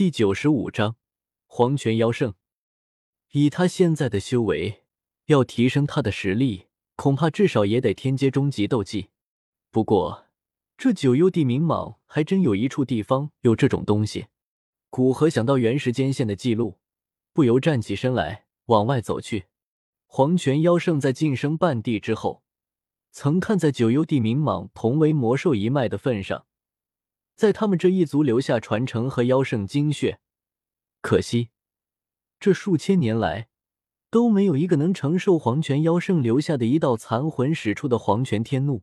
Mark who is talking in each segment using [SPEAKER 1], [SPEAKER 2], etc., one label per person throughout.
[SPEAKER 1] 第九十五章黄泉妖圣。以他现在的修为，要提升他的实力，恐怕至少也得天阶中级斗技。不过，这九幽地冥蟒还真有一处地方有这种东西。古河想到原时间线的记录，不由站起身来往外走去。黄泉妖圣在晋升半帝之后，曾看在九幽地冥蟒同为魔兽一脉的份上。在他们这一族留下传承和妖圣精血，可惜这数千年来都没有一个能承受黄泉妖圣留下的一道残魂使出的黄泉天怒，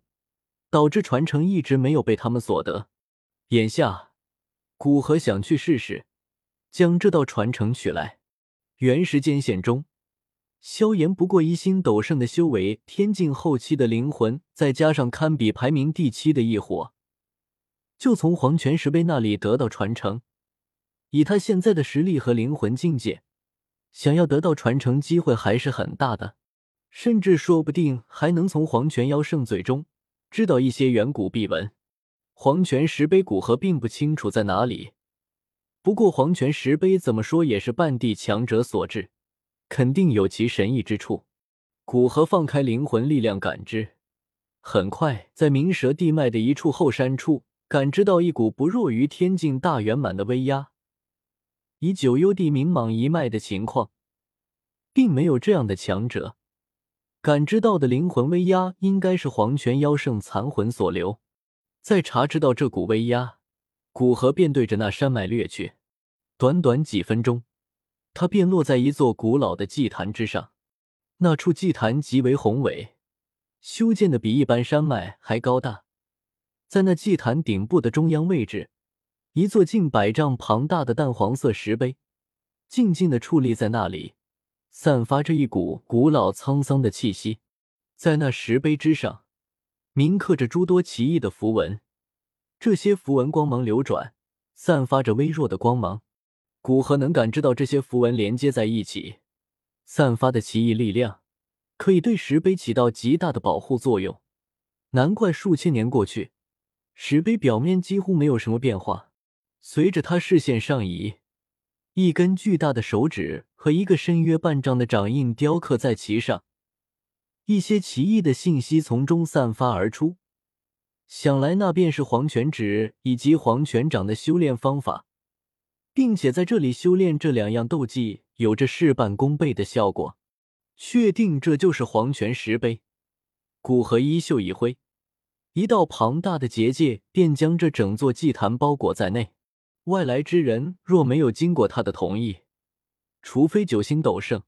[SPEAKER 1] 导致传承一直没有被他们所得。眼下，古河想去试试，将这道传承取来。原时间线中，萧炎不过一星斗圣的修为，天境后期的灵魂，再加上堪比排名第七的异火。就从黄泉石碑那里得到传承，以他现在的实力和灵魂境界，想要得到传承机会还是很大的，甚至说不定还能从黄泉妖圣嘴中知道一些远古秘闻。黄泉石碑古河并不清楚在哪里，不过黄泉石碑怎么说也是半地强者所制，肯定有其神异之处。古河放开灵魂力量感知，很快在鸣蛇地脉的一处后山处。感知到一股不弱于天境大圆满的威压，以九幽地冥蟒一脉的情况，并没有这样的强者。感知到的灵魂威压应该是黄泉妖圣残魂所留。在查知到这股威压，古河便对着那山脉掠去。短短几分钟，他便落在一座古老的祭坛之上。那处祭坛极为宏伟，修建的比一般山脉还高大。在那祭坛顶部的中央位置，一座近百丈庞大的淡黄色石碑，静静的矗立在那里，散发着一股古老沧桑的气息。在那石碑之上，铭刻着诸多奇异的符文，这些符文光芒流转，散发着微弱的光芒。古河能感知到这些符文连接在一起，散发的奇异力量，可以对石碑起到极大的保护作用。难怪数千年过去。石碑表面几乎没有什么变化，随着他视线上移，一根巨大的手指和一个深约半丈的掌印雕刻在其上，一些奇异的信息从中散发而出。想来那便是黄泉指以及黄泉掌的修炼方法，并且在这里修炼这两样斗技有着事半功倍的效果。确定这就是黄泉石碑，古河衣袖一挥。一道庞大的结界便将这整座祭坛包裹在内。外来之人若没有经过他的同意，除非九星斗圣，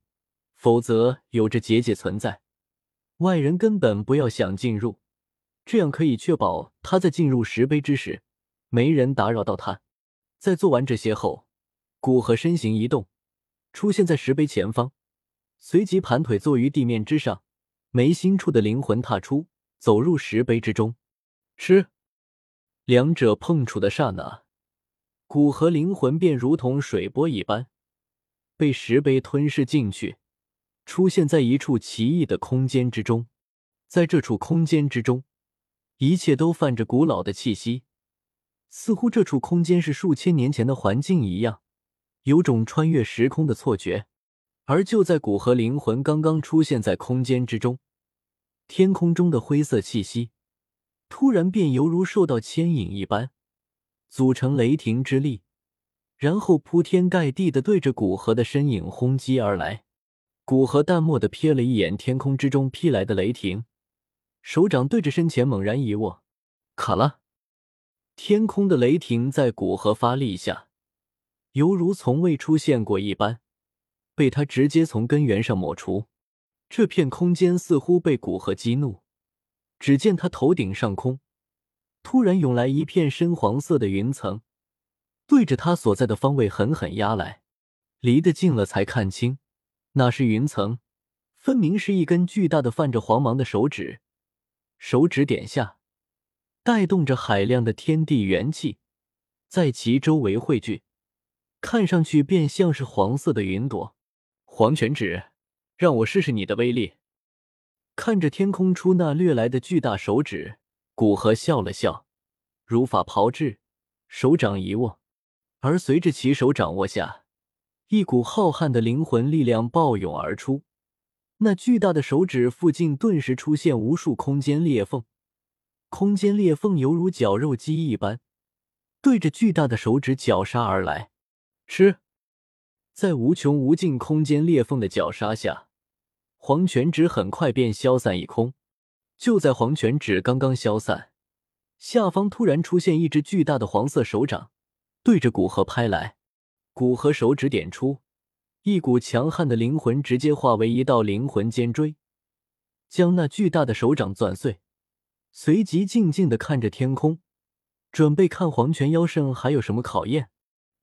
[SPEAKER 1] 否则有着结界存在，外人根本不要想进入。这样可以确保他在进入石碑之时，没人打扰到他。在做完这些后，古河身形一动，出现在石碑前方，随即盘腿坐于地面之上，眉心处的灵魂踏出，走入石碑之中。吃，两者碰触的刹那，骨和灵魂便如同水波一般，被石碑吞噬进去，出现在一处奇异的空间之中。在这处空间之中，一切都泛着古老的气息，似乎这处空间是数千年前的环境一样，有种穿越时空的错觉。而就在骨和灵魂刚刚出现在空间之中，天空中的灰色气息。突然便犹如受到牵引一般，组成雷霆之力，然后铺天盖地的对着古河的身影轰击而来。古河淡漠的瞥了一眼天空之中劈来的雷霆，手掌对着身前猛然一握，卡了。天空的雷霆在古河发力下，犹如从未出现过一般，被他直接从根源上抹除。这片空间似乎被古河激怒。只见他头顶上空，突然涌来一片深黄色的云层，对着他所在的方位狠狠压来。离得近了才看清，那是云层，分明是一根巨大的泛着黄芒的手指。手指点下，带动着海量的天地元气，在其周围汇聚，看上去便像是黄色的云朵。黄泉指，让我试试你的威力。看着天空出那掠来的巨大手指，古河笑了笑，如法炮制，手掌一握，而随着其手掌握下，一股浩瀚的灵魂力量暴涌而出。那巨大的手指附近顿时出现无数空间裂缝，空间裂缝犹如绞肉机一般，对着巨大的手指绞杀而来。吃，在无穷无尽空间裂缝的绞杀下，黄泉指很快便消散一空。就在黄泉指刚刚消散，下方突然出现一只巨大的黄色手掌，对着古河拍来。古河手指点出。一股强悍的灵魂直接化为一道灵魂尖锥，将那巨大的手掌攥碎。随即静静的看着天空，准备看黄泉妖圣还有什么考验。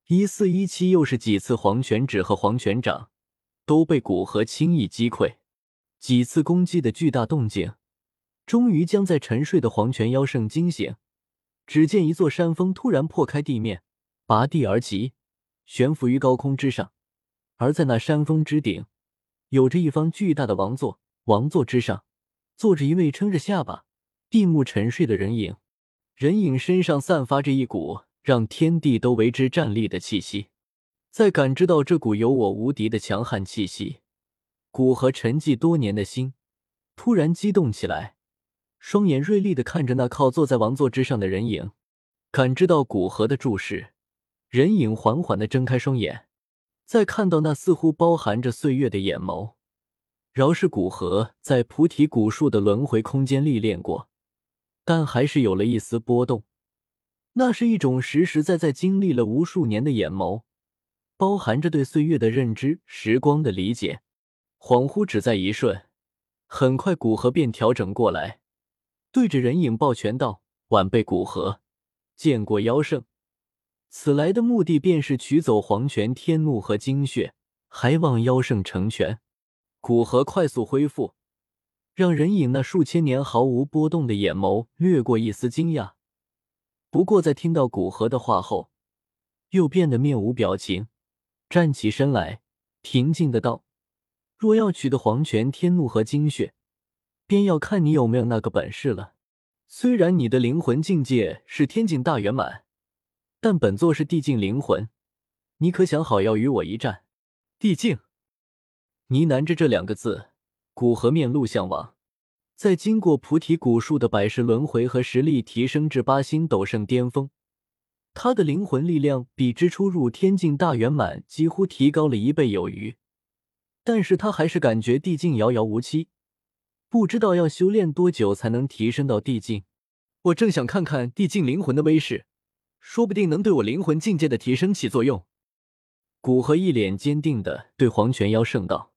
[SPEAKER 1] 一四一七又是几次黄泉指和黄泉掌都被古河轻易击溃，几次攻击的巨大动静，终于将在沉睡的黄泉妖圣惊醒。只见一座山峰突然破开地面，拔地而起，悬浮于高空之上。而在那山峰之顶，有着一方巨大的王座，王座之上坐着一位撑着下巴、闭目沉睡的人影。人影身上散发着一股让天地都为之战栗的气息。在感知到这股有我无敌的强悍气息，古河沉寂多年的心突然激动起来，双眼锐利的看着那靠坐在王座之上的人影。感知到古河的注视，人影缓缓的睁开双眼。再看到那似乎包含着岁月的眼眸，饶是古河在菩提古树的轮回空间历练过，但还是有了一丝波动。那是一种实实在在经历了无数年的眼眸，包含着对岁月的认知、时光的理解。恍惚只在一瞬，很快古河便调整过来，对着人影抱拳道：“晚辈古河见过妖圣。”此来的目的便是取走黄泉天怒和精血，还望妖圣成全。古河快速恢复，让人影那数千年毫无波动的眼眸掠过一丝惊讶。不过在听到古河的话后，又变得面无表情，站起身来，平静的道：“若要取得黄泉天怒和精血，便要看你有没有那个本事了。虽然你的灵魂境界是天境大圆满。”但本座是地境灵魂，你可想好要与我一战？地境，呢喃着这两个字，古河面露向往。在经过菩提古树的百世轮回和实力提升至八星斗圣巅峰，他的灵魂力量比之初入天境大圆满几乎提高了一倍有余。但是他还是感觉地境遥遥无期，不知道要修炼多久才能提升到地境。我正想看看地境灵魂的威势。说不定能对我灵魂境界的提升起作用。古河一脸坚定的对黄泉妖圣道。